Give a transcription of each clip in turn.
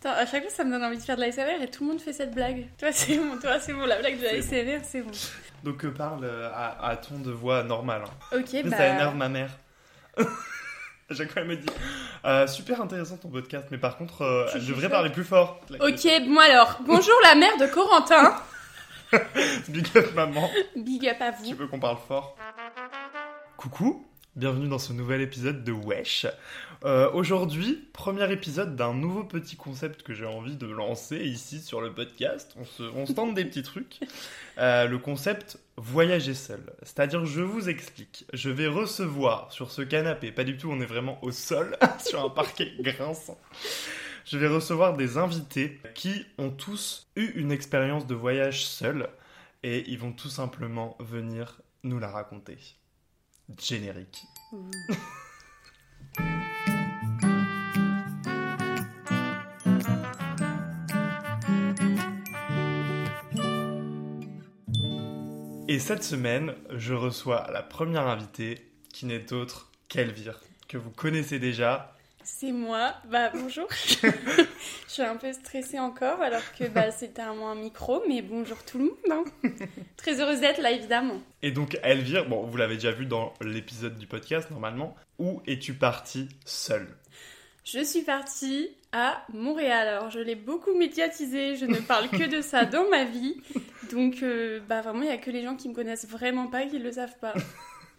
Attends, à chaque fois ça me donne envie de faire de l'ASMR et tout le monde fait cette blague. Toi c'est bon, toi c'est bon, la blague de l'ASMR c'est bon. Donc euh, parle euh, à, à ton de voix normal. hein. Ok, Ça bah. énerve ma mère. À chaque fois, elle me dit euh, Super intéressant ton podcast, mais par contre, euh, elle devrait parler plus fort. La Ok, moi alors, bonjour la mère de Corentin. Big up, maman. Big up à Tu vous. veux qu'on parle fort? Coucou, bienvenue dans ce nouvel épisode de Wesh. Euh, Aujourd'hui, premier épisode d'un nouveau petit concept que j'ai envie de lancer ici sur le podcast. On se, tente des petits trucs. Euh, le concept voyager seul. C'est-à-dire, je vous explique. Je vais recevoir sur ce canapé, pas du tout, on est vraiment au sol, sur un parquet grinçant. Je vais recevoir des invités qui ont tous eu une expérience de voyage seul et ils vont tout simplement venir nous la raconter. Générique. Et cette semaine, je reçois la première invitée qui n'est autre qu'Elvire, que vous connaissez déjà. C'est moi. Bah bonjour. Je suis un peu stressée encore alors que bah, c'était un, un micro, mais bonjour tout le monde. hein. Très heureuse d'être là évidemment. Et donc Elvire, bon, vous l'avez déjà vu dans l'épisode du podcast normalement, où es-tu partie seule? Je suis partie à Montréal. Alors je l'ai beaucoup médiatisé, je ne parle que de ça dans ma vie. Donc euh, bah vraiment il y a que les gens qui me connaissent vraiment pas qui le savent pas.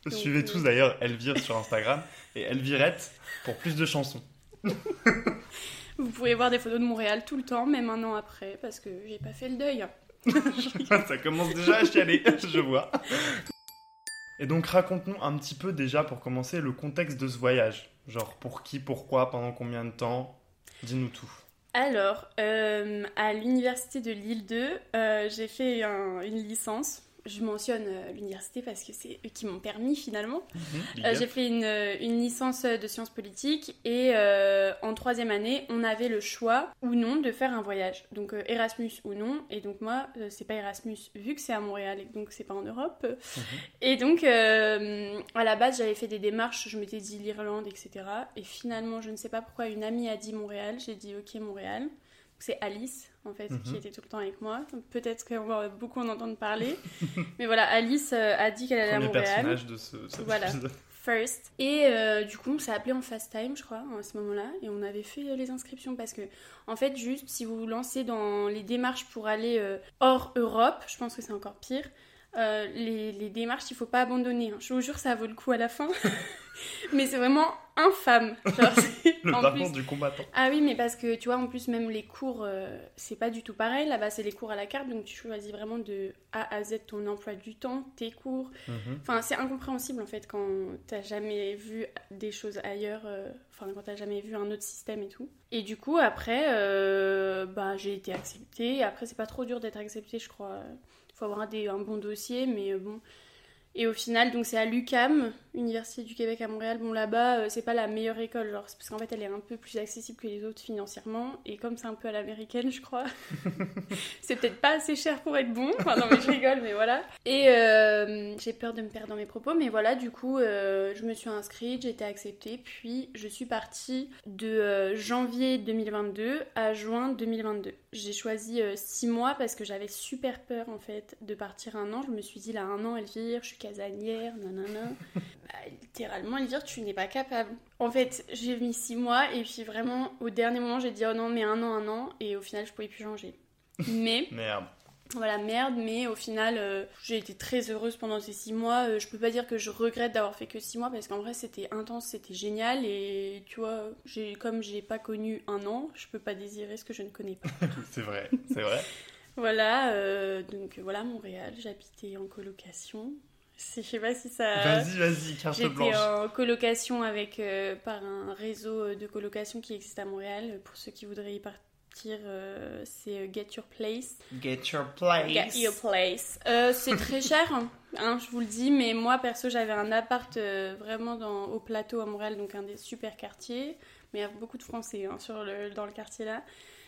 Donc, Suivez euh, tous d'ailleurs Elvire sur Instagram et Elvirette pour plus de chansons. Vous pourrez voir des photos de Montréal tout le temps, même un an après, parce que j'ai pas fait le deuil. Ça commence déjà à chialer, je vois. Et donc raconte-nous un petit peu déjà pour commencer le contexte de ce voyage. Genre pour qui, pourquoi, pendant combien de temps? Dis-nous tout. Alors, euh, à l'université de Lille 2, euh, j'ai fait un- une licence. Je mentionne euh, l'université parce que c'est eux qui m'ont permis finalement. Big Euh, j'ai fait une, euh, une licence de sciences politiques et euh, en troisième année, on avait le choix ou non de faire un voyage. Donc euh, Erasmus ou non. Et donc moi, c'est pas Erasmus vu que c'est à Montréal et donc c'est pas en Europe. Et donc à la base, j'avais fait des démarches. Je m'étais dit l'Irlande, etc. Et finalement, je ne sais pas pourquoi une amie a dit Montréal. J'ai dit ok Montréal. C'est Alice en fait qui Mhm. était tout le temps avec moi. Peut-être qu'on va beaucoup en entendre parler. Mais voilà, Alice euh, a dit qu'elle allait à Montréal. personnage de ce, cet Voilà. épisode. First. Et euh, du coup, on s'est appelé en fast time, je crois, à ce moment-là, et on avait fait euh, les inscriptions parce que, en fait, juste si vous vous lancez dans les démarches pour aller euh, hors Europe, je pense que c'est encore pire. euh, les, les démarches, il faut pas abandonner. hein. Je vous jure, ça vaut le coup à la fin. mais c'est vraiment infâme. Genre, Le parcours du combattant. ah oui, mais parce que tu vois, en plus, même les cours, euh, c'est pas du tout pareil. Là-bas, c'est les cours à la carte, donc tu choisis vraiment de A à Z ton emploi du temps, tes cours. Mhm. Enfin, c'est incompréhensible en fait quand t'as jamais vu des choses ailleurs, euh, enfin, quand t'as jamais vu un autre système et tout. Et du coup, après, euh, bah, j'ai été acceptée. Après, c'est pas trop dur d'être acceptée, je crois. Il faut avoir des- un bon dossier, mais bon. Et au final, donc c'est à l'UCAM, Université du Québec à Montréal. Bon, là-bas, euh, c'est pas la meilleure école, genre, parce qu'en fait, elle est un peu plus accessible que les autres financièrement. Et comme c'est un peu à l'américaine, je crois, c'est peut-être pas assez cher pour être bon. Enfin, non, mais je rigole, mais voilà. Et euh, j'ai peur de me perdre dans mes propos, mais voilà, du coup, euh, je me suis inscrite, j'ai été acceptée, puis je suis partie de janvier 2022 à juin 2022. J'ai choisi 6 mois parce que j'avais super peur en fait de partir un an. Je me suis dit là, un an, Elvire, je suis casanière, nanana. bah, littéralement, Elvire, tu n'es pas capable. En fait, j'ai mis 6 mois et puis vraiment, au dernier moment, j'ai dit oh non, mais un an, un an, et au final, je pouvais plus changer. Mais Merde. Voilà, merde, mais au final, euh, j'ai été très heureuse pendant ces six mois. Euh, je peux pas dire que je regrette d'avoir fait que six mois parce qu'en vrai, c'était intense, c'était génial. Et tu vois, j'ai, comme j'ai pas connu un an, je peux pas désirer ce que je ne connais pas. C'est vrai, c'est vrai. voilà, euh, donc voilà, Montréal, j'habitais en colocation. Je sais pas si ça. Vas-y, vas-y, carte J'étais blanche. en colocation avec, euh, par un réseau de colocation qui existe à Montréal. Pour ceux qui voudraient y euh, c'est euh, Get Your Place. Get your place. Get Your Place. Euh, c'est très cher, hein, je vous le dis, mais moi perso j'avais un appart euh, vraiment dans, au plateau à Montréal, donc un des super quartiers. Mais il y a beaucoup de Français hein, sur le, dans le quartier là.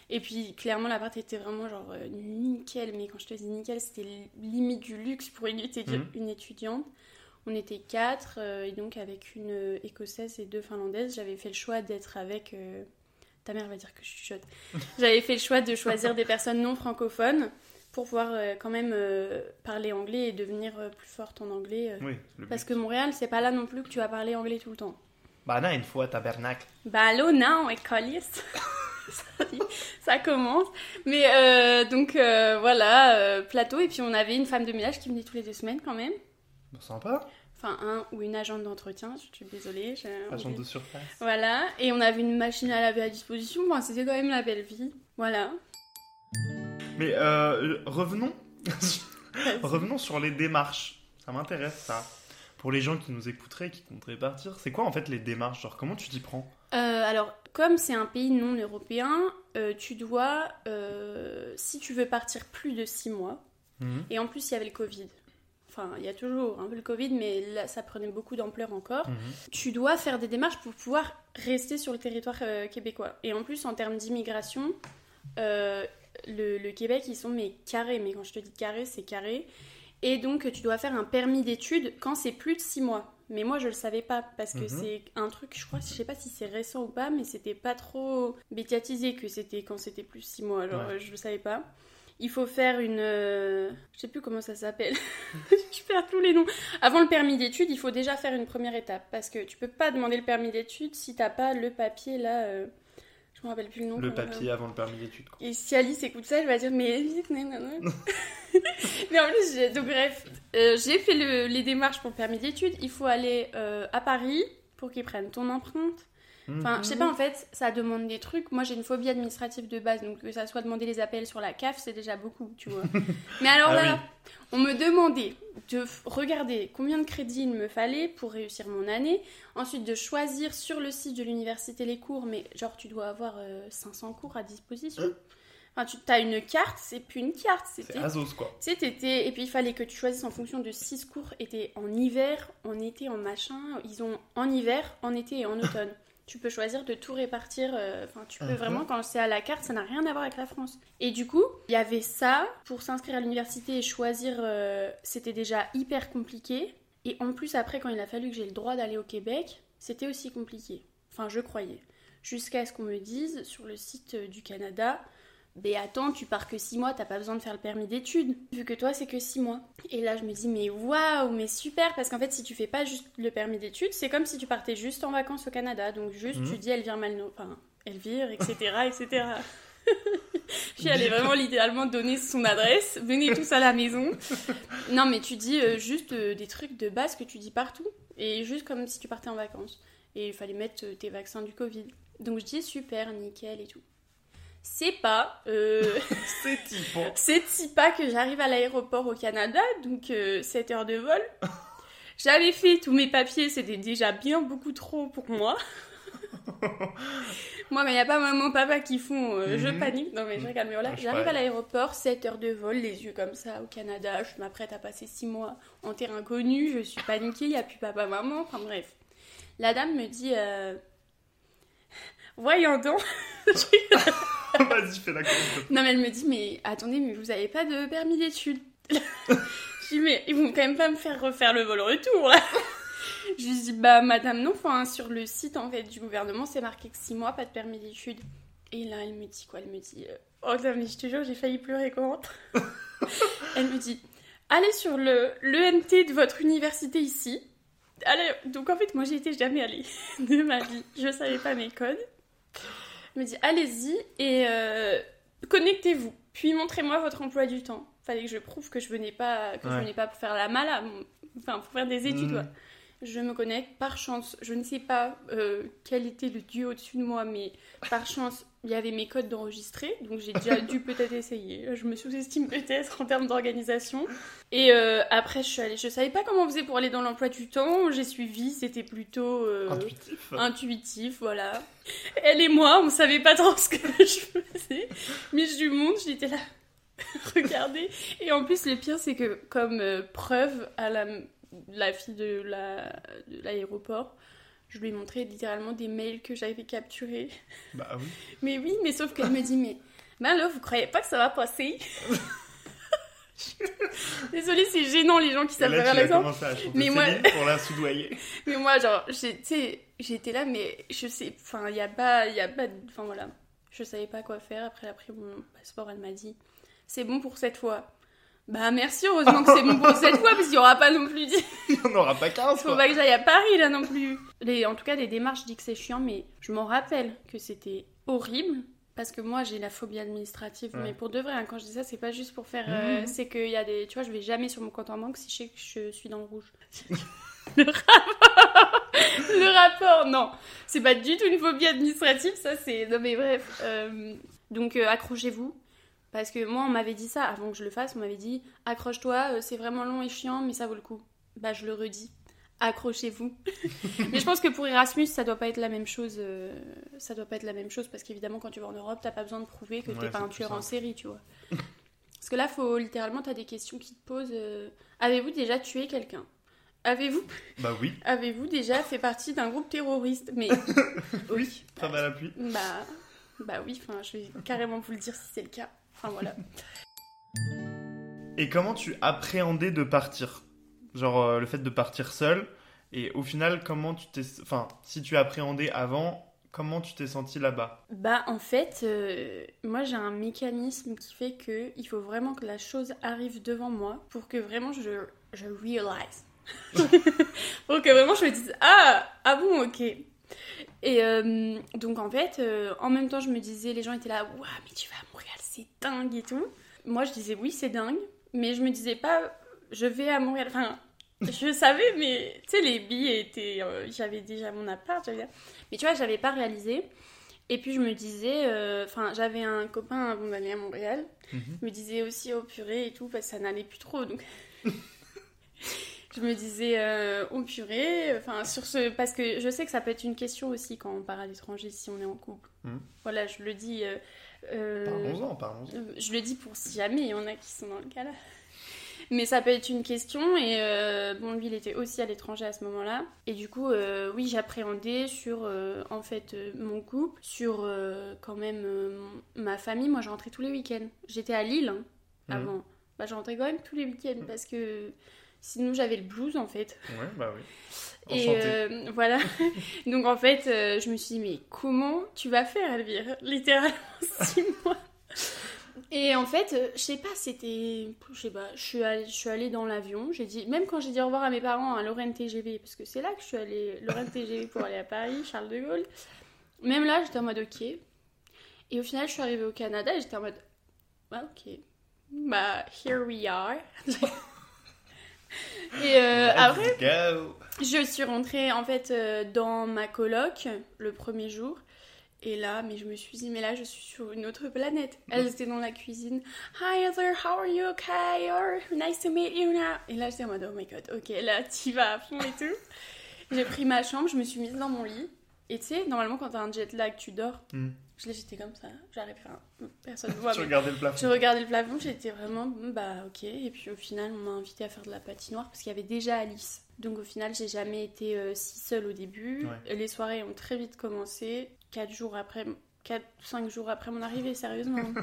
Et puis clairement l'appart était vraiment genre nickel, mais quand je te dis nickel, c'était li- limite du luxe pour une, étudi- Mhm. une étudiante. On était quatre, et donc avec une écossaise et deux finlandaises, j'avais fait le choix d'être avec. Ta mère va dire que je chuchote. J'avais fait le choix de choisir des personnes non francophones pour pouvoir euh, quand même euh, parler anglais et devenir euh, plus forte en anglais. Oui, le Parce but. que Montréal, c'est pas là non plus que tu vas parler anglais tout le temps. Bah, non, une fois, tabernacle. Bah allô, non, écoliste. ça, commence. Mais donc voilà, plateau. Et puis on avait une femme de ménage qui venait tous les deux semaines quand même. Bon, sympa. Enfin, un ou une agente d'entretien, je suis désolée. j'ai Agent envie- de surface. Voilà, et on avait une machine à laver à disposition. Enfin, c'était quand même la belle vie. Voilà. Mais euh, revenons. revenons sur les démarches. Ça m'intéresse, ça. Pour les gens qui nous écouteraient, qui compteraient partir, c'est quoi en fait les démarches? Genre, comment tu t'y prends? Euh, alors, comme c'est un pays non européen, euh, tu dois, si tu veux partir plus de 6 mois, Mhm. et en plus il y avait le Covid, enfin il y a toujours un peu le Covid, mais là ça prenait beaucoup d'ampleur encore, Mhm. tu dois faire des démarches pour pouvoir rester sur le territoire euh, québécois. Et en plus en termes d'immigration, euh, le, le Québec ils sont mais carrés, mais quand je te dis carré, c'est carré. Et donc tu dois faire un permis d'études quand c'est plus de 6 mois. Mais moi je le savais pas parce que Mhm. c'est un truc, je crois, je sais pas si c'est récent ou pas, mais c'était pas trop médiatisé que c'était quand c'était plus de 6 mois. Alors Ouais. euh, je le savais pas. Il faut faire une. euh, Je sais plus comment ça s'appelle. je perds tous les noms. Avant le permis d'études, il faut déjà faire une première étape. Parce que tu peux pas demander le permis d'études si t'as pas le papier là. euh, Je me rappelle plus le nom. Le papier avant le permis d'études. quoi. Et si Alice écoute ça, elle va dire Mais vite, nanana. Mais en plus, j'ai- donc bref, euh, j'ai fait le- les démarches pour le permis d'études. Il faut aller euh, à Paris pour qu'ils prennent ton empreinte. Enfin, je sais pas, en fait, ça demande des trucs. Moi, j'ai une phobie administrative de base, donc que ça soit demander les appels sur la CAF, c'est déjà beaucoup, tu vois. Mais alors Ah là, oui. on me demandait de regarder combien de crédits il me fallait pour réussir mon année, ensuite de choisir sur le site de l'université les cours, mais genre, tu dois avoir euh, 500 cours à disposition. Hein Enfin, tu as une carte, c'est plus une carte, C'est c'était Azos, quoi. tu sais, t'étais- Et puis il fallait que tu choisisses en fonction de 6 cours étaient en hiver, en été, en machin. Ils ont en hiver, en été et en automne. Tu peux choisir de tout répartir. euh, Enfin, tu peux Mhm. vraiment, quand c'est à la carte, ça n'a rien à voir avec la France. Et du coup, il y avait ça. Pour s'inscrire à l'université et choisir, euh, c'était déjà hyper compliqué. Et en plus, après, quand il a fallu que j'ai le droit d'aller au Québec, c'était aussi compliqué. Enfin, je croyais. Jusqu'à ce qu'on me dise sur le site euh, du Canada, ben attends, tu pars que 6 mois, t'as pas besoin de faire le permis d'études, vu que toi c'est que 6 mois. Et là je me dis, mais waouh, mais super, parce qu'en fait si tu fais pas juste le permis d'études, c'est comme si tu partais juste en vacances au Canada, donc juste Mhm. tu dis Elvire Malno, enfin Elvire, etc., etc. Puis elle est vraiment littéralement donné son adresse, venez tous à la maison. Non mais tu dis euh, juste euh, des trucs de base que tu dis partout, et juste comme si tu partais en vacances. Et il fallait mettre euh, tes vaccins du Covid. Donc je dis super, nickel et tout. C'est pas... euh, C'est typant. c'est pas que j'arrive à l'aéroport au Canada, donc 7 heures de vol. J'avais fait tous mes papiers, c'était déjà bien beaucoup trop pour moi. moi, mais il n'y a pas maman, papa qui font euh, je Mhm. panique. Non, mais je regarde, mais voilà. Je J'arrive à l'aéroport, 7 heures de vol, les yeux comme ça au Canada. Je m'apprête à passer 6 mois en terrain connu, je suis paniquée, il n'y a plus papa, maman. Enfin bref. La dame me dit euh, Voyons donc. Vas-y, fais la. Non, mais elle me dit, mais attendez, mais vous avez pas de permis d'études. je dis, mais ils vont quand même pas me faire refaire le vol retour, là. je lui dis, bah, madame, non, enfin, sur le site, en fait, du gouvernement, c'est marqué que 6 mois, pas de permis d'études. Et là, elle me dit quoi? Elle me dit, euh, oh, non, mais je te jure, j'ai failli pleurer quand rentre. elle me dit, allez sur le l'EMT de votre université ici. Allez, donc en fait, moi, j'y étais jamais allée de ma vie. Je savais pas mes codes. Elle me dit allez-y et euh, connectez-vous. Puis montrez-moi votre emploi du temps. Fallait que je prouve que je venais pas que je venais pas pour faire la mala, enfin pour faire des études. Quoi. je me connecte. Par chance, je ne sais pas euh, quel était le dieu au-dessus de moi, mais par chance, il y avait mes codes d'enregistré, donc j'ai déjà dû peut-être essayer. Je me sous-estime peut-être en termes d'organisation. Et euh, après, je suis allée. Je savais pas comment on faisait pour aller dans l'emploi du temps. J'ai suivi, c'était plutôt euh, Intuitif. intuitif, voilà. Elle et moi, on savait pas trop ce que je faisais, mais je lui montre, j'étais là. Regardez. Et en plus, le pire, c'est que comme euh, preuve à la, la fille de la- de l'aéroport, je lui ai montré littéralement des mails que j'avais capturés. Bah oui. Mais oui, mais sauf qu'elle me dit, mais, mais là, vous croyez pas que ça va passer? Désolée, c'est gênant les gens qui savent faire chanter Mais moi- pour la soudoyer. Mais moi, genre, j'étais là, mais je sais, enfin, il y a pas, il y a pas, enfin voilà, je savais pas quoi faire. Après, elle a pris mon passeport, elle m'a dit, c'est bon pour cette fois. Bah merci, heureusement que c'est bon pour cette fois, parce qu'il y aura pas non plus. dit- On n'aura pas 15 Faut pas que j'aille à Paris là non plus. Les, en tout cas, les démarches, je dis que c'est chiant, mais je m'en rappelle que c'était horrible. Parce que moi j'ai la phobie administrative, Ouais. mais pour de vrai, hein, quand je dis ça, c'est pas juste pour faire. euh, c'est qu'il y a des. Tu vois, je vais jamais sur mon compte en banque si je sais que je suis dans le rouge. le rapport Le rapport, non C'est pas du tout une phobie administrative, ça c'est. Non mais bref. euh, Donc euh, accrochez-vous. Parce que moi, on m'avait dit ça avant que je le fasse, on m'avait dit accroche-toi, euh, c'est vraiment long et chiant, mais ça vaut le coup. Bah, je le redis, accrochez-vous. mais je pense que pour Erasmus, ça doit pas être la même chose. euh, Ça doit pas être la même chose parce qu'évidemment, quand tu vas en Europe, t'as pas besoin de prouver que Ouais, t'es pas un tueur en série, tu vois. parce que là, faut littéralement, t'as des questions qui te posent. euh, Avez-vous déjà tué quelqu'un? Avez-vous Bah oui. avez-vous déjà fait partie d'un groupe terroriste? Mais oui. Preuve à l'appui. Bah, bah oui, enfin, je vais carrément vous le dire si c'est le cas. Enfin voilà. Et comment tu appréhendais de partir? Genre euh, le fait de partir seul. Et au final, comment tu t'es. Enfin, si tu appréhendais avant, comment tu t'es senti là-bas? Bah en fait, euh, moi j'ai un mécanisme qui fait que il faut vraiment que la chose arrive devant moi pour que vraiment je, je réalise. pour que vraiment je me dise ah ah bon ok. Et euh, donc en fait, euh, en même temps je me disais, les gens étaient là, waouh mais tu c'est dingue et tout. Moi je disais oui c'est dingue, mais je me disais pas je vais à Montréal. Enfin je savais mais tu sais les billets étaient, euh, j'avais déjà mon appart, j'avais mais tu vois, j'avais pas réalisé. Et puis je me disais, euh, enfin, j'avais un copain avant d'aller à Montréal. Mhm. Je me disais aussi au purée et tout, parce que ça n'allait plus trop. Donc je me disais, euh, au purée, enfin, sur ce. Parce que je sais que ça peut être une question aussi quand on part à l'étranger si on est en couple. Mhm. Voilà, je le dis. euh, Parlons-en, parlons-en. euh, Je le dis pour si jamais il y en a qui sont dans le cas là. Mais ça peut être une question et euh, bon lui il était aussi à l'étranger à ce moment-là et du coup euh, oui j'appréhendais sur euh, en fait euh, mon couple, sur euh, quand même euh, ma famille. Moi je rentrais tous les week-ends. J'étais à Lille hein, Mhm. avant. Bah je rentrais quand même tous les week-ends parce que sinon j'avais le blues en fait. Ouais, bah oui. Et euh, voilà. Donc en fait, euh, je me suis dit, mais comment tu vas faire, Elvire? Littéralement six mois. Et en fait, euh, je sais pas, c'était. Je sais pas, je suis allée, je suis allée dans l'avion. J'ai dit, même quand j'ai dit au revoir à mes parents à Lorraine TGV, parce que c'est là que je suis allée, Lorraine TGV pour aller à Paris, Charles de Gaulle. Même là, j'étais en mode ok. Et au final, je suis arrivée au Canada et j'étais en mode, ah, ok. Bah, here we are. et euh, après. go. Je suis rentrée en fait euh, dans ma coloc le premier jour. Et là, mais je me suis dit, mais là, je suis sur une autre planète. Elle était dans la cuisine. Hi Heather, how are you? Okay, or nice to meet you now. Et là, j'étais en mode, oh my god, ok, là, t'y vas à fond et tout. J'ai pris ma chambre, je me suis mise dans mon lit. Et tu sais, normalement, quand t'as un jet lag, tu dors. Hmm. Je l'ai, j'étais comme ça. J'arrive, enfin, personne ne voit. Tu regardais le plafond. je regardais le plafond, j'étais vraiment bah ok. Et puis au final, on m'a invité à faire de la patinoire parce qu'il y avait déjà Alice. Donc au final, j'ai jamais été euh, si seule au début. Ouais. Les soirées ont très vite commencé. 4 jours après, 4 5 jours après mon arrivée, sérieusement.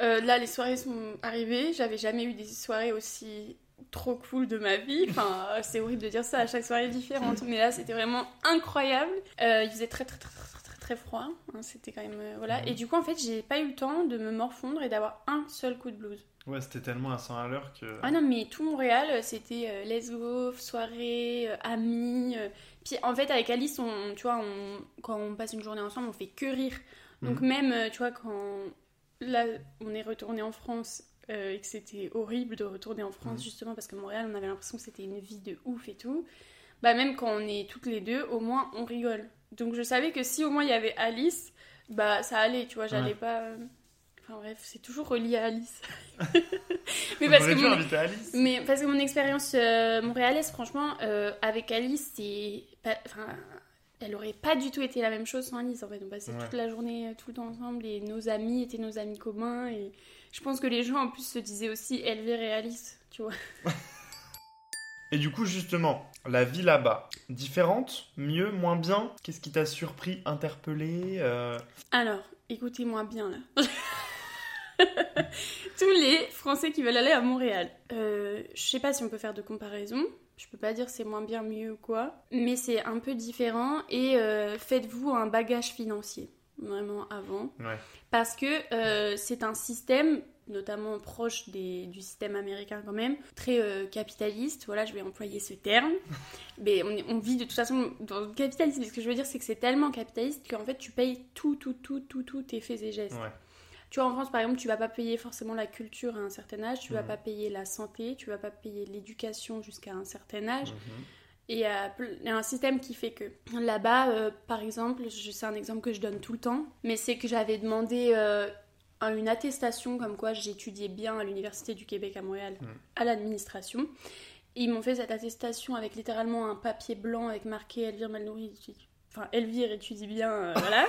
Euh, là, les soirées sont arrivées. J'avais jamais eu des soirées aussi trop cool de ma vie. Enfin, euh, c'est horrible de dire ça, à chaque soirée différente. Mais là, c'était vraiment incroyable. Euh, il faisait très, très, très, très, très, froid. hein. C'était quand même. euh, voilà. Et du coup, en fait, j'ai pas eu le temps de me morfondre et d'avoir un seul coup de blues. Ouais, c'était tellement à 100 à l'heure que. Ah non, mais tout Montréal, euh, c'était euh, let's go, soirée, euh, amis. euh. Puis en fait, avec Alice, on, tu vois, on, quand on passe une journée ensemble, on fait que rire. Donc même, euh, tu vois, quand là, on est retourné en France et que c'était horrible de retourner en France, justement, parce que Montréal, on avait l'impression que c'était une vie de ouf et tout. bah même quand on est toutes les deux, au moins on rigole. Donc je savais que si au moins il y avait Alice, bah ça allait, tu vois, j'allais Ouais. pas. Enfin bref, c'est toujours relié à Alice. mais, parce que mon... Alice. mais parce que mon expérience euh, montréalaise, franchement, euh, avec Alice, c'est. pas- Enfin. Elle aurait pas du tout été la même chose sans Alice en fait. On passait Ouais. toute la journée euh, tout le temps ensemble et nos amis étaient nos amis communs et je pense que les gens en plus se disaient aussi Elvire et Alice, tu vois. Et du coup, justement, la vie là-bas, différente, mieux, moins bien Qu'est-ce qui t'a surpris, interpellé euh, Alors, écoutez-moi bien là. Tous les Français qui veulent aller à Montréal. Euh, je sais pas si on peut faire de comparaison. Je peux pas dire c'est moins bien, mieux ou quoi. Mais c'est un peu différent et euh, faites-vous un bagage financier. Vraiment avant. Ouais. Parce que euh, c'est un système, notamment proche des- du système américain quand même, très euh, capitaliste. Voilà, je vais employer ce terme. Mais on, vit de toute façon dans le capitalisme. Ce que je veux dire, c'est que c'est tellement capitaliste qu'en fait, tu payes tout, tout, tout, tout, tout tes faits et gestes. Ouais. Tu vois, en France, par exemple, tu vas pas payer forcément la culture à un certain âge, tu vas Mhm. pas payer la santé, tu vas pas payer l'éducation jusqu'à un certain âge. Mhm. Et il y, a ple- il y a un système qui fait que là-bas, euh, par exemple, je- c'est un exemple que je donne tout le temps, mais c'est que j'avais demandé euh, un- une attestation comme quoi j'étudiais bien à l'Université du Québec à Montréal, Mm. à l'administration. Ils m'ont fait cette attestation avec littéralement un papier blanc avec marqué Elvire Malnouri, étudie- enfin Elvire étudie bien, euh, voilà.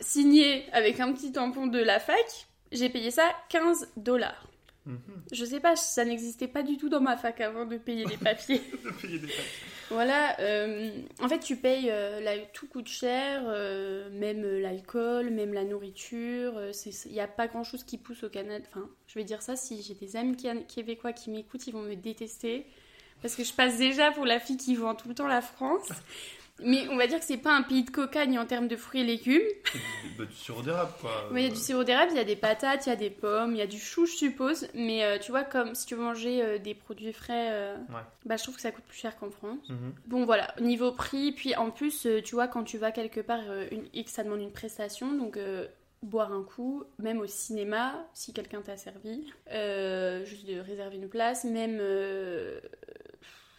Signé avec un petit tampon de la fac. J'ai payé ça 15 dollars. Mhm. Je sais pas, ça n'existait pas du tout dans ma fac avant de payer les papiers. De payer des taxes. Voilà, euh, en fait, tu payes, euh, tout coûte cher, euh, même l'alcool, même la nourriture. Il n'y a pas grand chose qui pousse au Canada. Enfin, je vais dire ça, si j'ai des amis québécois qui m'écoutent, ils vont me détester. Parce que je passe déjà pour la fille qui vend tout le temps la France. Mais on va dire que c'est pas un pays de cocagne en termes de fruits et légumes. Bah, du sirop d'érable, quoi. Oui, il y a du sirop d'érable, il y a des patates, il y a des pommes, il y a du chou, je suppose. Mais euh, tu vois, comme si tu veux manger euh, des produits frais, euh, Ouais. bah, je trouve que ça coûte plus cher qu'en France. Mhm. Bon voilà, niveau prix, puis en plus, euh, tu vois, quand tu vas quelque part, une X, ça demande une prestation, donc boire un coup, même au cinéma, si quelqu'un t'a servi, euh, juste de réserver une place, même, euh,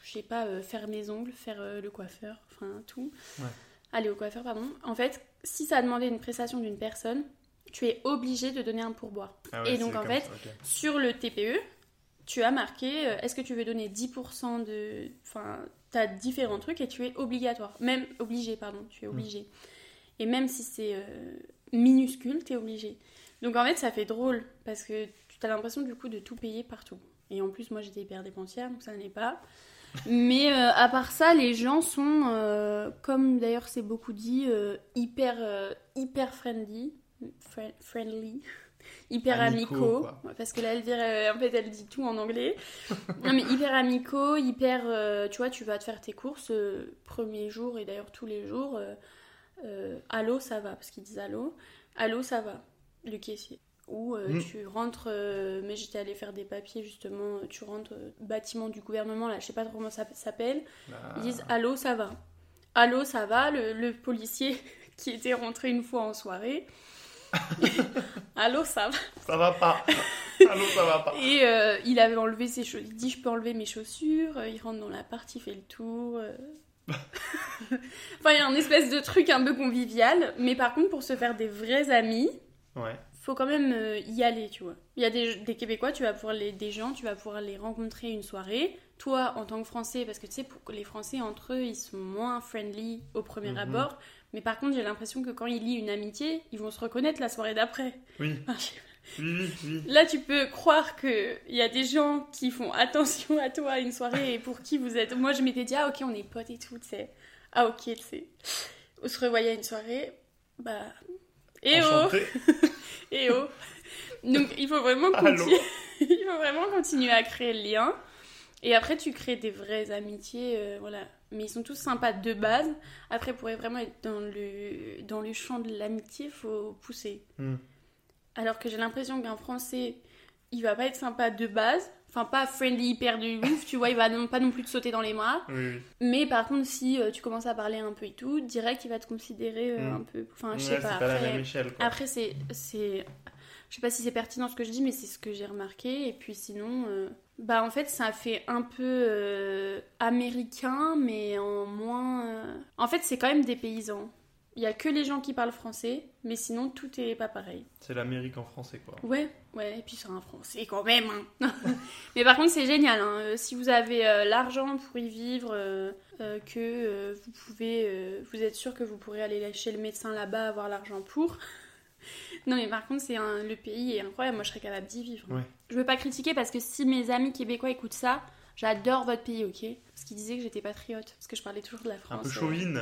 je sais pas, euh, faire mes ongles, faire euh, le coiffeur, enfin tout. Ouais. Aller au coiffeur, pardon. En fait, si ça a demandé une prestation d'une personne, tu es obligé de donner un pourboire. Ah ouais, Et donc, en fait, ça. Sur le TPE, tu as marqué euh, est-ce que tu veux donner 10% de. Enfin, tu as différents trucs et tu es obligatoire. Même obligé, pardon, tu es obligé. Et même si c'est minuscule, tu es obligé. Donc en fait, ça fait drôle parce que tu as l'impression du coup de tout payer partout. Et en plus, moi j'étais hyper dépensière, donc ça n'est pas. Mais euh, à part ça, les gens sont, euh, comme d'ailleurs c'est beaucoup dit, euh, hyper, hyper friendly. Fri- friendly. Hyper Amicaux, Parce que là, elle dit, en fait, elle dit tout en anglais. non, mais hyper amicaux, hyper. tu vois, tu vas te faire tes courses premier jour et d'ailleurs tous les jours. allô, ça va, parce qu'ils disent allô. Allô, ça va, le caissier. Ou euh, Mm. tu rentres, euh, mais j'étais allée faire des papiers justement, tu rentres euh, bâtiment du gouvernement, là, je sais pas trop comment ça s'appelle. Ah. Ils disent allô, ça va. Allô, ça va, le, le policier qui était rentré une fois en soirée. allô, ça va. Ça va pas. Allô, ça va pas. Et euh, il avait enlevé ses chaussures. Il dit Je peux enlever mes chaussures. Euh, Il rentre dans l'appart, il fait le tour. euh. enfin, il y a un espèce de truc un peu convivial. Mais par contre, pour se faire des vrais amis, Ouais. Faut quand même euh, y aller, tu vois. Il y a des, des Québécois, tu vas pouvoir les, des gens, tu vas pouvoir les rencontrer une soirée. Toi, en tant que Français, parce que tu sais, pour les Français entre eux, ils sont moins friendly au premier Mhm. abord. Mais par contre, j'ai l'impression que quand ils lient une amitié, ils vont se reconnaître la soirée d'après. Oui. Enfin, je- Oui, oui, oui. Là, tu peux croire qu'il y a des gens qui font attention à toi à une soirée et pour qui vous êtes. Moi, je m'étais dit, ah ok, on est potes et tout, tu sais. Ah ok, tu sais. On se revoyait à une soirée. Bah. Et oh Enchanté. Et oh Donc, il faut vraiment continuer. il faut vraiment continuer à créer le lien. Et après, tu crées des vraies amitiés, euh, voilà. Mais ils sont tous sympas de base. Après, pour vraiment être dans le, dans le champ de l'amitié, faut pousser. Hmm. Alors que j'ai l'impression qu'un Français, il va pas être sympa de base. Enfin, pas friendly hyper de ouf, tu vois, il va non, pas non plus te sauter dans les bras. Oui, oui. Mais par contre, si euh, tu commences à parler un peu et tout, direct, il va te considérer euh, Mm. un peu. Enfin, je Ouais, sais pas. pas la après- même échelle, quoi. après, c'est. c'est... Je sais pas si c'est pertinent ce que je dis, mais c'est ce que j'ai remarqué. Et puis sinon, euh, bah en fait, ça fait un peu américain, mais en moins. En fait, c'est quand même des paysans. Il y a que les gens qui parlent français, mais sinon tout est pas pareil. C'est l'Amérique en français, quoi. Ouais, ouais, et puis c'est un français quand même. hein. mais par contre, c'est génial. hein. Euh, Si vous avez euh, l'argent pour y vivre, euh, euh, que vous pouvez, vous êtes sûr que vous pourrez aller chez le médecin là-bas avoir l'argent pour. non, mais par contre, c'est un- le pays est incroyable. Moi, je serais capable d'y vivre. Ouais. Je veux pas critiquer parce que si mes amis québécois écoutent ça, j'adore votre pays, ok? Parce qu'ils disaient que j'étais patriote, parce que je parlais toujours de la Un France. peu euh. chauvine.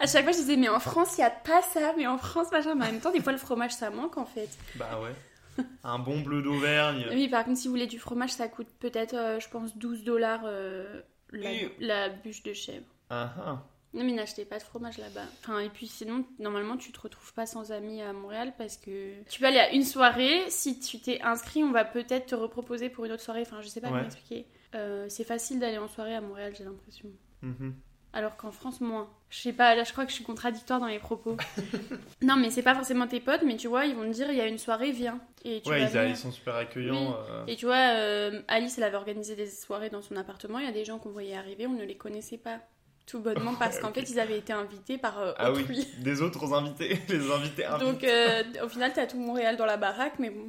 À chaque fois, je disais, mais en France, il y a pas ça, mais en France, machin. Mais en même temps, des fois, le fromage, ça manque en fait. Bah ouais. Un bon bleu d'Auvergne. Oui, par contre, si vous voulez du fromage, ça coûte peut-être, euh, je pense, 12 dollars euh, la, bûche de chèvre. Ah ah. Non, mais n'achetez pas de fromage là-bas. Enfin, et puis sinon, normalement, tu te retrouves pas sans amis à Montréal parce que tu peux aller à une soirée. Si tu t'es inscrit, on va peut-être te reproposer pour une autre soirée. Enfin, je sais pas Ouais. comment expliquer. Euh, c'est facile d'aller en soirée à Montréal, j'ai l'impression. Mhm. Alors qu'en France, moins. Je sais pas, là, je crois que je suis contradictoire dans les propos. non, mais c'est pas forcément tes potes, mais tu vois, ils vont te dire, il y a une soirée, viens. Et tu Ouais, vas ils, sont super accueillants. Oui. euh. Et tu vois, euh, Alice, elle avait organisé des soirées dans son appartement. Il y a des gens qu'on voyait arriver, on ne les connaissait pas. Tout bonnement parce qu'en fait, ils avaient été invités par euh, Ah autrui. oui, des autres invités. Les invités invités. Donc, euh, au final, t'as tout Montréal dans la baraque, mais bon.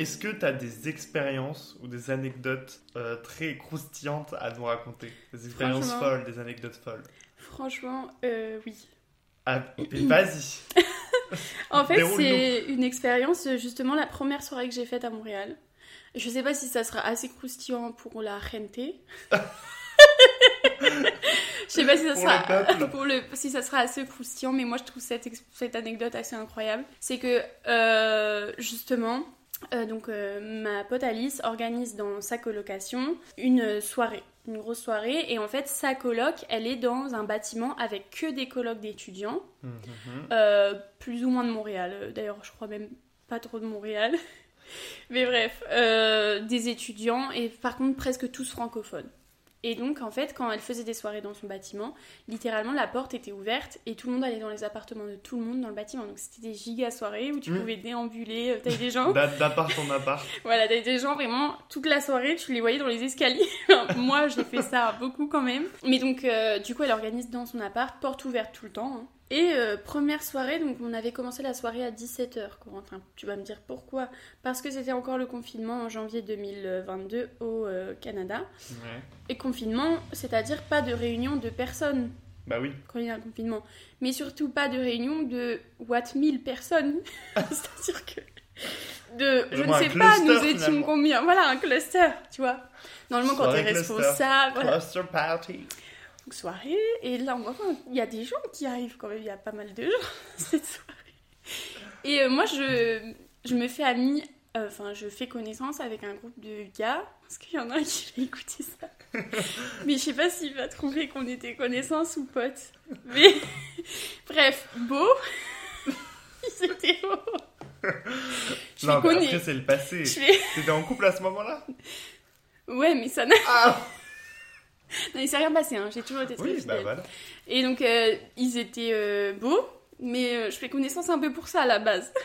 Est-ce que tu as des expériences ou des anecdotes euh, très croustillantes à nous raconter? Des expériences Franchement. folles, des anecdotes folles Franchement, euh, oui. ah, Vas-y En fait, c'est une expérience, justement, la première soirée que j'ai faite à Montréal. Je sais pas si ça sera assez croustillant pour la gente. Je sais pas si ça Pour sera le peuple. pour le- si ça sera assez croustillant, mais moi je trouve cette anecdote assez incroyable. C'est que euh, justement, euh, donc euh, ma pote Alice organise dans sa colocation une soirée, une grosse soirée, et en fait sa coloc, elle est dans un bâtiment avec que des colocs d'étudiants, Mhm. euh, plus ou moins de Montréal. D'ailleurs, je crois même pas trop de Montréal. Mais bref, des étudiants et par contre presque tous francophones. Et donc, en fait, quand elle faisait des soirées dans son bâtiment, littéralement la porte était ouverte et tout le monde allait dans les appartements de tout le monde dans le bâtiment. Donc, c'était des giga soirées où tu Mm. pouvais déambuler. euh, T'avais des gens, D'a- D'appart en appart. voilà, t'avais des gens vraiment toute la soirée, tu les voyais dans les escaliers. Moi, j'ai fait ça beaucoup quand même. Mais donc, euh, du coup, elle organise dans son appart, porte ouverte tout le temps. hein. Et euh, première soirée, donc on avait commencé la soirée à 17h, Corentin. Tu vas me dire pourquoi Parce que c'était encore le confinement en janvier 2022 au euh, Canada. Ouais. Et confinement, c'est-à-dire pas de réunion de personnes Bah oui. quand il y a un confinement. Mais surtout pas de réunion de what 1000 personnes. C'est-à-dire que. De, je ne sais pas, nous cluster, étions finalement. combien Voilà, un cluster, tu vois. Normalement, quand Soirée cluster. responsable, voilà, Cluster party. Soirée, et là, on voit qu'il y a des gens qui arrivent quand même, il y a pas mal de gens cette soirée. Et euh, moi, je, je me fais amie, euh, enfin, je fais connaissance avec un groupe de gars, parce qu'il y en a un qui va écouter ça. Mais je sais pas s'il va trouver qu'on était connaissances ou potes. Mais bref, beau. Ils étaient beaux. Je non, mais après, c'est le passé. T'étais en couple à ce moment-là? Ouais, mais ça n'a. Ah Non, il s'est rien passé, hein. j'ai toujours été très Oui, bah voilà. Et donc, euh, ils étaient euh, beaux, mais euh, je fais connaissance un peu pour ça à la base.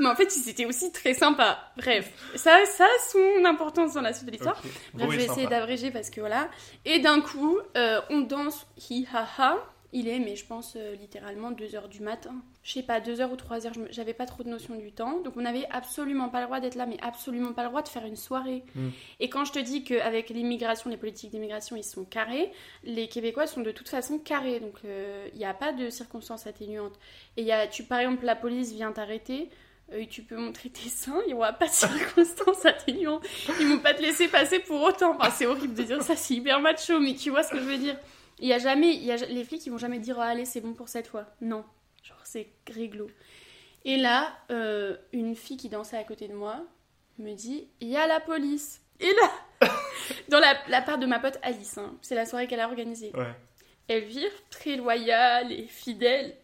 Mais en fait, ils étaient aussi très sympas. Bref, ça, ça a son importance dans la suite de l'histoire. Bref, je vais essayer d'abréger parce que voilà. Et d'un coup, on danse hi ha ha. Il est, mais je pense euh, littéralement 2h du matin. Je sais pas, 2h ou 3h, je me- j'avais pas trop de notion du temps. Donc on avait absolument pas le droit d'être là, mais absolument pas le droit de faire une soirée. Mm. Et quand je te dis qu'avec l'immigration, les politiques d'immigration, ils sont carrés, les Québécois sont de toute façon carrés. Donc il n'y a pas de circonstances atténuantes. Et y a, tu, par exemple, la police vient t'arrêter. euh, tu peux montrer tes seins, il n'y aura pas de circonstances atténuantes. Ils vont pas te laisser passer pour autant. Enfin, c'est horrible de dire ça, c'est hyper macho, mais tu vois ce que je veux dire. Il y a jamais, il y a, les flics, ils vont jamais dire, oh, allez, c'est bon pour cette fois. Non, genre c'est réglo. Et là, euh, une fille qui dansait à côté de moi me dit, il y a la police. Et là, dans la, la part de ma pote Alice, hein, c'est la soirée qu'elle a organisée. Ouais. Elvire, très loyale et fidèle,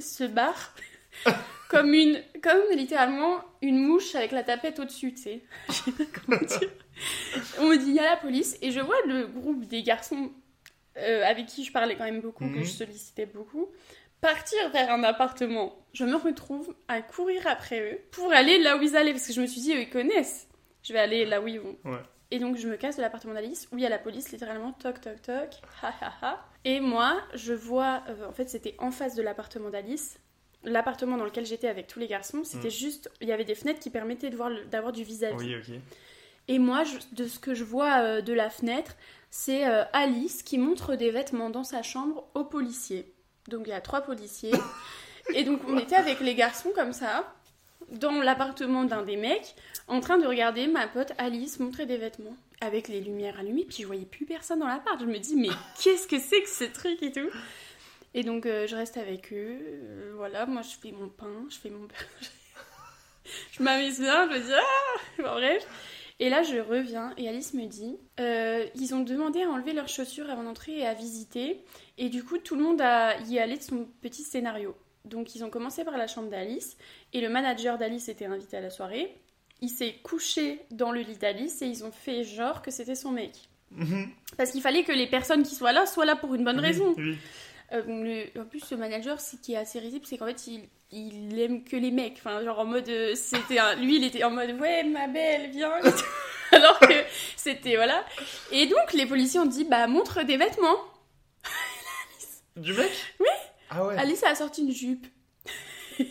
se barre comme une, comme littéralement une mouche avec la tapette au-dessus, tu sais. Je sais pas comment dire. On me dit, il y a la police, et je vois le groupe des garçons euh, avec qui je parlais quand même beaucoup, que Mhm. je sollicitais beaucoup, partir vers un appartement. Je me retrouve à courir après eux pour aller là où ils allaient, parce que je me suis dit, eux, ils connaissent. Je vais aller là où ils vont. Ouais. Et donc je me casse de l'appartement d'Alice où il y a la police littéralement toc toc toc ha ha ha. Et moi je vois euh, en fait c'était en face de l'appartement d'Alice. L'appartement dans lequel j'étais avec tous les garçons, c'était Mm. juste il y avait des fenêtres qui permettaient de voir le- d'avoir du vis-à-vis. Oui, ok. Et moi je- de ce que je vois euh, de la fenêtre, c'est euh, Alice qui montre des vêtements dans sa chambre aux policiers. Donc il y a trois policiers. Et donc on était avec les garçons comme ça dans l'appartement d'un des mecs en train de regarder ma pote Alice montrer des vêtements. Avec les lumières allumées puis je voyais plus personne dans l'appart. Je me dis mais qu'est-ce que c'est que ce truc et tout? Et donc euh, je reste avec eux. Euh, voilà moi je fais mon pain je fais mon je m'amuse bien je me dis ah! Bref et là je reviens et Alice me dit euh, ils ont demandé à enlever leurs chaussures avant d'entrer et à visiter et du coup tout le monde a y est allé de son petit scénario donc ils ont commencé par la chambre d'Alice et le manager d'Alice était invité à la soirée. Il s'est couché dans le lit d'Alice et ils ont fait genre que c'était son mec. Mhm. Parce qu'il fallait que les personnes qui soient là soient là pour une bonne Oui, raison. Oui. Euh, le- en plus, ce manager, ce qui est assez risible, c'est qu'en fait, il, il aime que les mecs. Enfin, genre en mode. euh, c'était un- Lui, il était en mode Ouais, ma belle, viens. Alors que c'était. Voilà. Et donc, les policiers ont dit Bah, montre des vêtements. Du mec Oui. Ah ouais. Alice a sorti une jupe.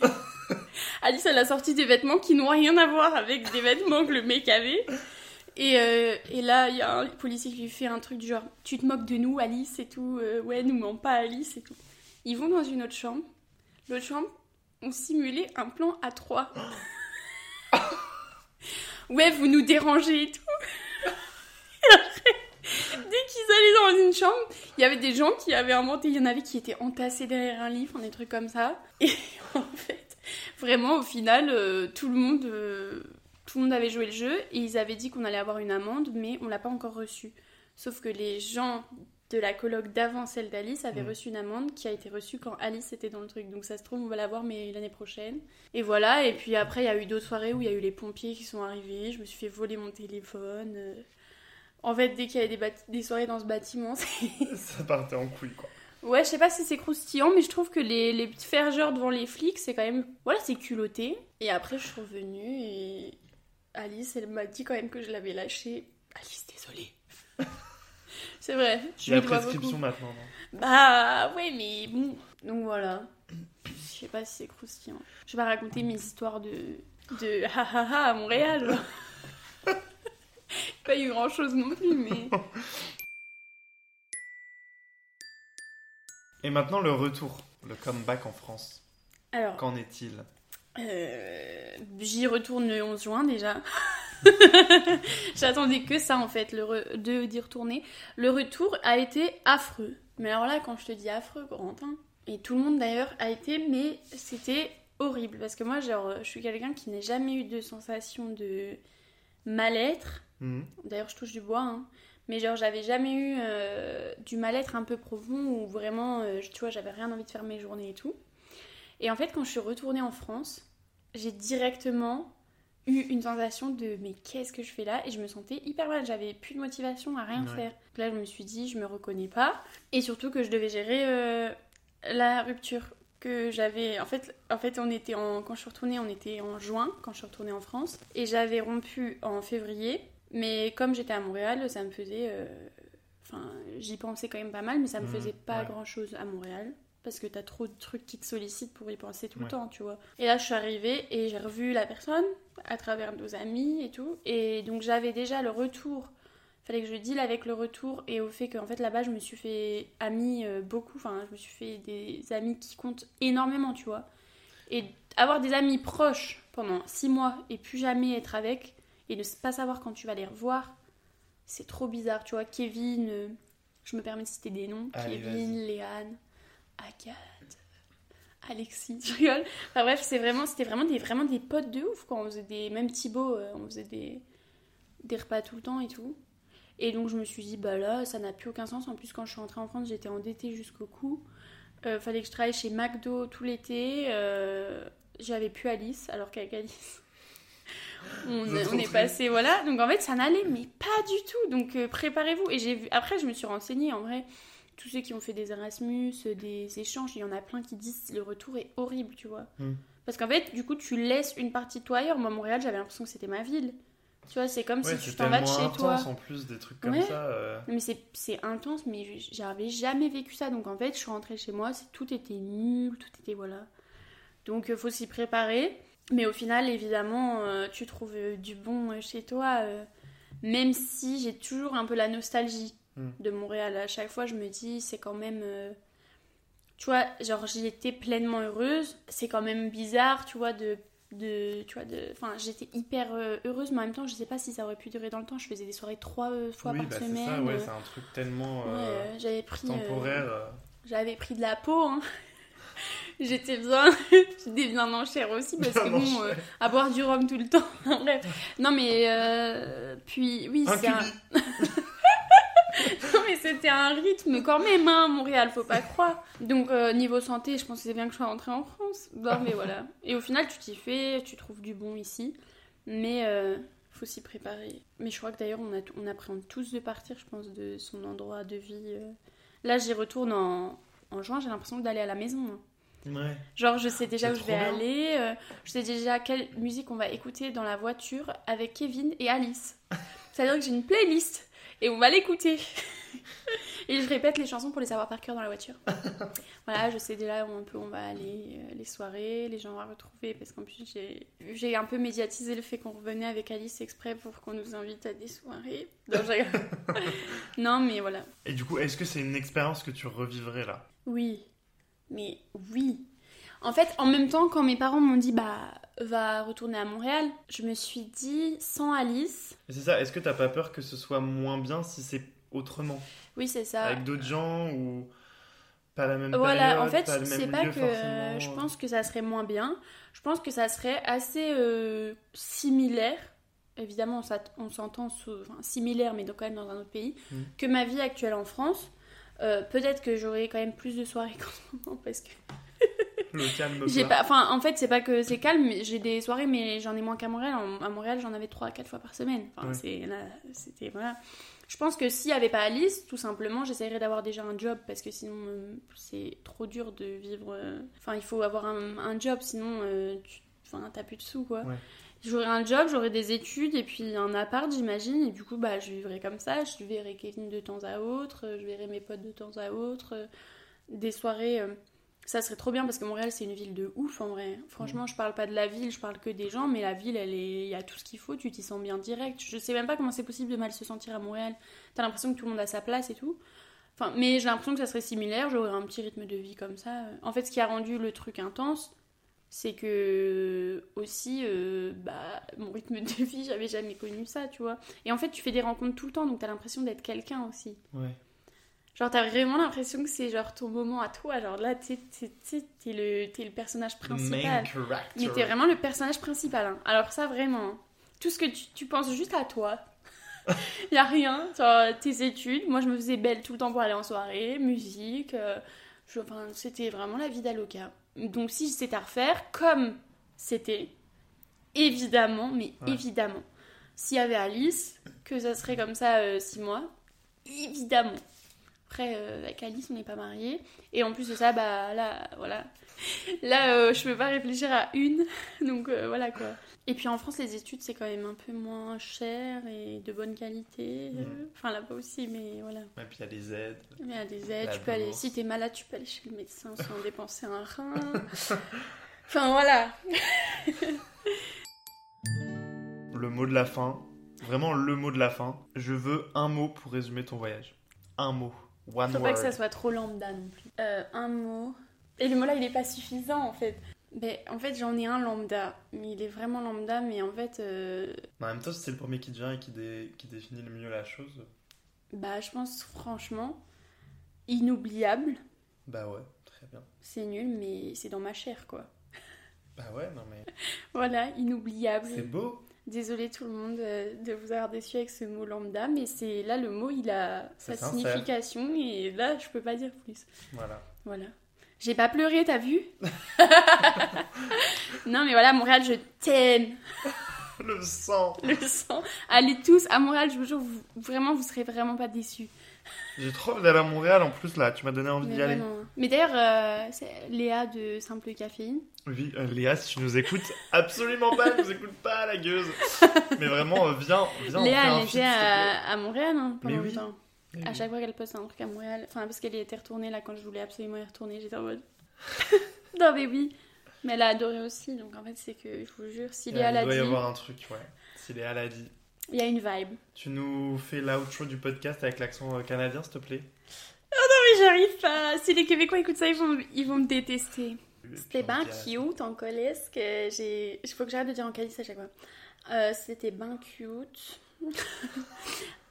Alice elle a sorti des vêtements qui n'ont rien à voir avec des vêtements que le mec avait. Et, euh, et là, il y a un policier qui lui fait un truc du genre Tu te moques de nous, Alice et tout. euh, ouais, nous mens pas, Alice et tout. Ils vont dans une autre chambre. L'autre chambre ont simulé un plan à trois. ouais, vous nous dérangez et tout. Et après, dès qu'ils allaient dans une chambre, il y avait des gens qui avaient inventé, il y en avait qui étaient entassés derrière un enfin des trucs comme ça. Et en fait, vraiment, au final, euh, tout le monde, euh, tout le monde avait joué le jeu et ils avaient dit qu'on allait avoir une amende, mais on l'a pas encore reçue. Sauf que les gens de la colloque d'avant celle d'Alice avaient Mm. reçu une amende qui a été reçue quand Alice était dans le truc. Donc ça se trouve, on va l'avoir, mais l'année prochaine. Et voilà, et puis après, il y a eu d'autres soirées où il y a eu les pompiers qui sont arrivés, je me suis fait voler mon téléphone. euh. En fait, dès qu'il y avait des, des soirées dans ce bâtiment, Ça partait en couille, quoi. Ouais, je sais pas si c'est croustillant, mais je trouve que les, les petits fergeurs devant les flics, c'est quand même. Voilà, c'est culotté. Et après, je suis revenue et Alice, elle m'a dit quand même que je l'avais lâché. Alice, désolée. c'est vrai, je Il y a lui dois prescription maintenant, non? Bah ouais, mais bon. Donc voilà. Je sais pas si c'est croustillant. Je vais pas raconter mes histoires de. de ha ha ha à Montréal. pas eu grand chose non plus, mais. Et maintenant, le retour, le comeback en France. Alors. Qu'en est-il? Euh, J'y retourne le 11 juin déjà. J'attendais que ça en fait, le re- de d'y retourner. Le retour a été affreux. Mais alors là, quand je te dis affreux, Corentin, et tout le monde d'ailleurs a été, mais c'était horrible. Parce que moi, genre, je suis quelqu'un qui n'a jamais eu de sensation de mal-être. Mhm. D'ailleurs, je touche du bois, hein. Mais genre, j'avais jamais eu euh, du mal-être un peu profond où vraiment, euh, tu vois, j'avais rien envie de faire mes journées et tout. Et en fait, quand je suis retournée en France, j'ai directement eu une sensation de mais qu'est-ce que je fais là? Et je me sentais hyper mal, j'avais plus de motivation à rien Ouais. faire. Donc Là, je me suis dit, je me reconnais pas. Et surtout que je devais gérer euh, la rupture que j'avais. En fait, en fait, on était en. Quand je suis retournée, on était en juin, quand je suis retournée en France. Et j'avais rompu en février. Mais comme j'étais à Montréal, ça me faisait. euh, Enfin, j'y pensais quand même pas mal, mais ça me Mhm, faisait pas ouais. grand chose à Montréal. Parce que t'as trop de trucs qui te sollicitent pour y penser tout Ouais. le temps, tu vois. Et là, je suis arrivée et j'ai revu la personne à travers nos amis et tout. Et donc, j'avais déjà le retour. Fallait que je deal avec le retour et au fait qu'en fait là-bas, je me suis fait amis euh, beaucoup. Enfin, je me suis fait des amis qui comptent énormément, tu vois. Et avoir des amis proches pendant six mois et plus jamais être avec et ne pas savoir quand tu vas les revoir, c'est trop bizarre, tu vois. Kevin, euh, je me permets de citer des noms. Allez, Kevin, Léane, Agathe, Alexis, je rigole. Enfin bref, c'est vraiment, c'était vraiment des, vraiment des potes de ouf quand on faisait des, même Thibaut, euh, on faisait des, des repas tout le temps et tout. Et donc je me suis dit, bah là, ça n'a plus aucun sens. En plus, quand je suis rentrée en France, j'étais endettée jusqu'au cou. Euh, fallait que je travaille chez McDo tout l'été. Euh, J'avais plus Alice, alors qu'avec Alice, on, on est passé, voilà. Donc en fait, ça n'allait, mais pas du tout. Donc euh, préparez-vous. Et j'ai vu, après, je me suis renseignée en vrai. Tous ceux qui ont fait des Erasmus, des échanges, il y en a plein qui disent le retour est horrible, tu vois. Mm. Parce qu'en fait, du coup, tu laisses une partie de toi ailleurs. Moi, Montréal, j'avais l'impression que c'était ma ville. Tu vois, c'est comme Ouais, si tu t'en vas de chez toi. en plus, des trucs comme Ouais. ça. euh, mais c'est intense, mais j'avais jamais vécu ça. Donc en fait, je suis rentrée chez moi, tout était nul, tout était voilà. Donc il faut s'y préparer. Mais au final, évidemment, euh, tu trouves euh, du bon euh, chez toi. euh, même si j'ai toujours un peu la nostalgie Mm. de Montréal. À chaque fois, je me dis, c'est quand même. euh, tu vois, genre j'y étais pleinement heureuse. C'est quand même bizarre, tu vois, de. de tu vois, de. Enfin, j'étais hyper euh, heureuse, mais en même temps, je sais pas si ça aurait pu durer dans le temps. Je faisais des soirées trois euh, fois Oui, par bah c'est semaine. ça, ouais, c'est un truc tellement Ouais, j'avais pris, temporaire. j'avais pris de la peau. hein. J'étais bien, j'étais bien en chair aussi parce que Bien bon, euh, à boire du rhum tout le temps. Bref, non mais euh, puis oui, c'est un... c'était un rythme quand même, hein, Montréal, faut pas croire. Donc euh, niveau santé, je c'est bien que je sois rentrée en France. Non mais voilà. Et au final, tu t'y fais, tu trouves du bon ici, mais euh, faut s'y préparer. Mais je crois que d'ailleurs, on, a, on appréhende tous de partir, je pense, de son endroit de vie. euh. Là, j'y retourne en, en juin, j'ai l'impression d'aller à la maison. hein. Ouais. Genre, je sais déjà où je vais bien. aller, euh, je sais déjà quelle musique on va écouter dans la voiture avec Kevin et Alice. C'est-à-dire que j'ai une playlist et on va l'écouter. et je répète les chansons pour les savoir par cœur dans la voiture. voilà, je sais déjà où un peu on va aller, euh, les soirées, les gens on va retrouver, parce qu'en plus j'ai un peu médiatisé le fait qu'on revenait avec Alice exprès pour qu'on nous invite à des soirées. Non, non, mais voilà. Et du coup, est-ce que c'est une expérience que tu revivrais là? Oui, mais oui. En fait, en même temps, quand mes parents m'ont dit bah va retourner à Montréal, je me suis dit sans Alice. C'est ça, est-ce que t'as pas peur que ce soit moins bien si c'est autrement Oui, c'est ça. Avec d'autres gens ou pas la même Voilà, période, en fait, pas c'est pas que forcément. je pense que ça serait moins bien. Je pense que ça serait assez euh, similaire. Évidemment, on s'entend enfin, similaire, mais donc quand même dans un autre pays, Mm. que ma vie actuelle en France. Euh, Peut-être que j'aurais quand même plus de soirées qu'en ce moment parce que Le calme J'ai pas, enfin, en fait, c'est pas que c'est calme, j'ai des soirées, mais j'en ai moins qu'à Montréal. À Montréal, j'en avais 3 à 4 fois par semaine. Enfin, Ouais. c'est là, c'était voilà. Je pense que s'il y avait pas Alice, tout simplement, j'essaierais d'avoir déjà un job parce que sinon, euh, c'est trop dur de vivre. euh, Enfin, il faut avoir un, un job, sinon, euh, tu, enfin, t'as plus de sous, quoi. Ouais. J'aurais un job, j'aurais des études et puis un appart, j'imagine. Et du coup, bah, je vivrais comme ça. Je verrais Kevin de temps à autre, je verrais mes potes de temps à autre. Des soirées, ça serait trop bien parce que Montréal, c'est une ville de ouf en vrai. Franchement, je parle pas de la ville, je parle que des gens, mais la ville, elle est, il y a tout ce qu'il faut, tu t'y sens bien direct. Je sais même pas comment c'est possible de mal se sentir à Montréal. T'as l'impression que tout le monde a sa place et tout. Enfin, mais j'ai l'impression que ça serait similaire, j'aurais un petit rythme de vie comme ça. En fait, ce qui a rendu le truc intense, c'est que aussi, euh, bah, mon rythme de vie, j'avais jamais connu ça, tu vois. Et en fait, tu fais des rencontres tout le temps, donc t'as l'impression d'être quelqu'un aussi. Ouais. Genre, t'as vraiment l'impression que c'est genre ton moment à toi. Genre là, t'es le, t'es le personnage principal. Main character. Mais t'es vraiment le personnage principal. hein. Alors ça, vraiment. hein. Tout ce que tu, tu penses juste à toi. y a rien. Genre, tes études. Moi, je me faisais belle tout le temps pour aller en soirée, musique. euh, je- enfin, c'était vraiment la vie d'Aloca. Donc, si c'était à refaire, comme c'était, évidemment, mais Ouais. évidemment, s'il y avait Alice, que ça serait comme ça euh, six mois, évidemment. Après, euh, avec Alice, on n'est pas mariés. Et en plus de ça, bah là, voilà. Là, euh, je peux pas réfléchir à une. Donc euh, voilà quoi. Et puis en France, les études, c'est quand même un peu moins cher et de bonne qualité. Mhm. Enfin, là-bas aussi, mais voilà. Et puis il y a les aides. Il y a des aides, tu peux aller, si t'es malade, tu peux aller chez le médecin sans dépenser un rein. Enfin voilà. Le mot de la fin, vraiment le mot de la fin. Je veux un mot pour résumer ton voyage. Un mot. One Faut word. pas que ça soit trop lambda non plus. Euh, un mot. Et le mot là, il est pas suffisant en fait. Ben, en fait, j'en ai un lambda, mais il est vraiment lambda, mais en fait, euh, En même temps, c'est le premier qui te vient et qui, dé- qui définit le mieux la chose, bah, je pense franchement, inoubliable. bah ouais, très bien. C'est nul, mais c'est dans ma chair quoi. Bah ouais, non mais Voilà, inoubliable. c'est beau. Désolée tout le monde euh, de vous avoir déçu avec ce mot lambda, mais c'est là le mot il a sa sincère. signification et là je peux pas dire plus. Voilà. Voilà. J'ai pas pleuré, t'as vu? Non mais voilà, Montréal, je t'aime. Le sang. Le sang. Allez tous à Montréal, je vous jure, vous- vraiment, vous serez vraiment pas déçus. J'ai trop envie d'aller à Montréal en plus là, tu m'as donné envie d'y aller. Mais d'ailleurs, euh, c'est Léa de Simple Caféine. Oui, euh, Léa, si tu nous écoutes, absolument pas, nous écoute pas la gueuse. Mais vraiment, euh, viens, viens. on fait Léa, un elle était à, à Montréal hein, pendant Mais oui. longtemps. Mais À oui. chaque fois qu'elle poste un truc à Montréal, enfin parce qu'elle y était retournée là quand je voulais absolument y retourner, j'étais en mode. non mais oui. Mais elle a adoré aussi, donc en fait c'est que je vous jure, si Léa Il l'a doit y dit, avoir un truc, ouais. Si Léa l'a dit. Il y a une vibe. Tu nous fais l'outro du podcast avec l'accent euh, canadien, s'il te plaît Non mais j'arrive pas. Si les Québécois écoutent ça, ils vont, ils vont me détester. C'était bien cute en colisse que j'ai. Il faut que j'arrête de dire en calice à chaque fois. Euh, C'était bien cute. euh,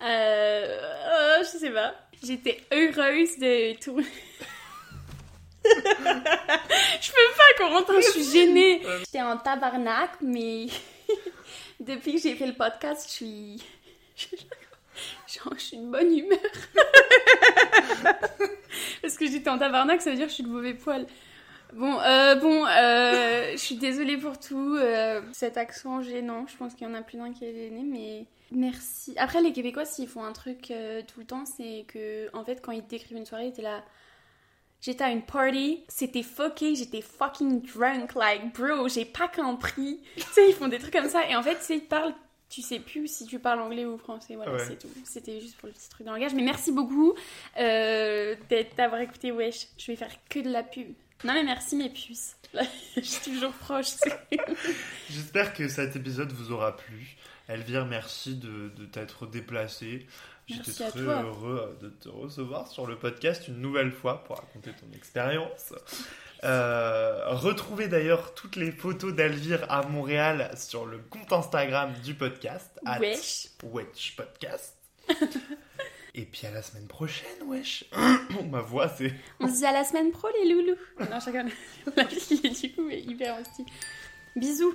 euh, je sais pas. J'étais heureuse de tourner. je peux pas, Corentin, je suis gênée. J'étais en tabarnak, mais depuis que j'ai fait le podcast, je suis. Genre, je suis de bonne humeur. Parce que j'étais en tabarnak, ça veut dire que je suis de mauvais poil. Bon, euh, bon, euh, je suis désolée pour tout. euh, cet accent gênant, je pense qu'il y en a plus d'un qui est gêné, mais merci. Après, les Québécois, s'ils font un truc tout le temps, c'est que, en fait, quand ils décrivent une soirée, t'es là. J'étais à une party, c'était fucké, j'étais fucking drunk, like bro, j'ai pas compris. tu sais, ils font des trucs comme ça, et en fait, tu sais, ils parlent, tu sais plus si tu parles anglais ou français, voilà, Ouais. c'est tout. C'était juste pour le petit truc de langage, mais merci beaucoup euh, d'avoir écouté Wesh. Je vais faire que de la pub. Non, mais merci mes puces. Je suis toujours proche, tu sais. J'espère que cet épisode vous aura plu. Elvire, merci de, de t'être déplacée. J'étais très toi. heureux de te recevoir sur le podcast une nouvelle fois pour raconter ton expérience. Euh, retrouvez d'ailleurs toutes les photos d'Elvire à Montréal sur le compte Instagram du podcast. Wesh. Wesh Podcast. Et puis à la semaine prochaine, wesh. Ma voix, c'est. On se dit à la semaine pro, les loulous. Non, rigole. La est du coup est hyper hostile. Bisous.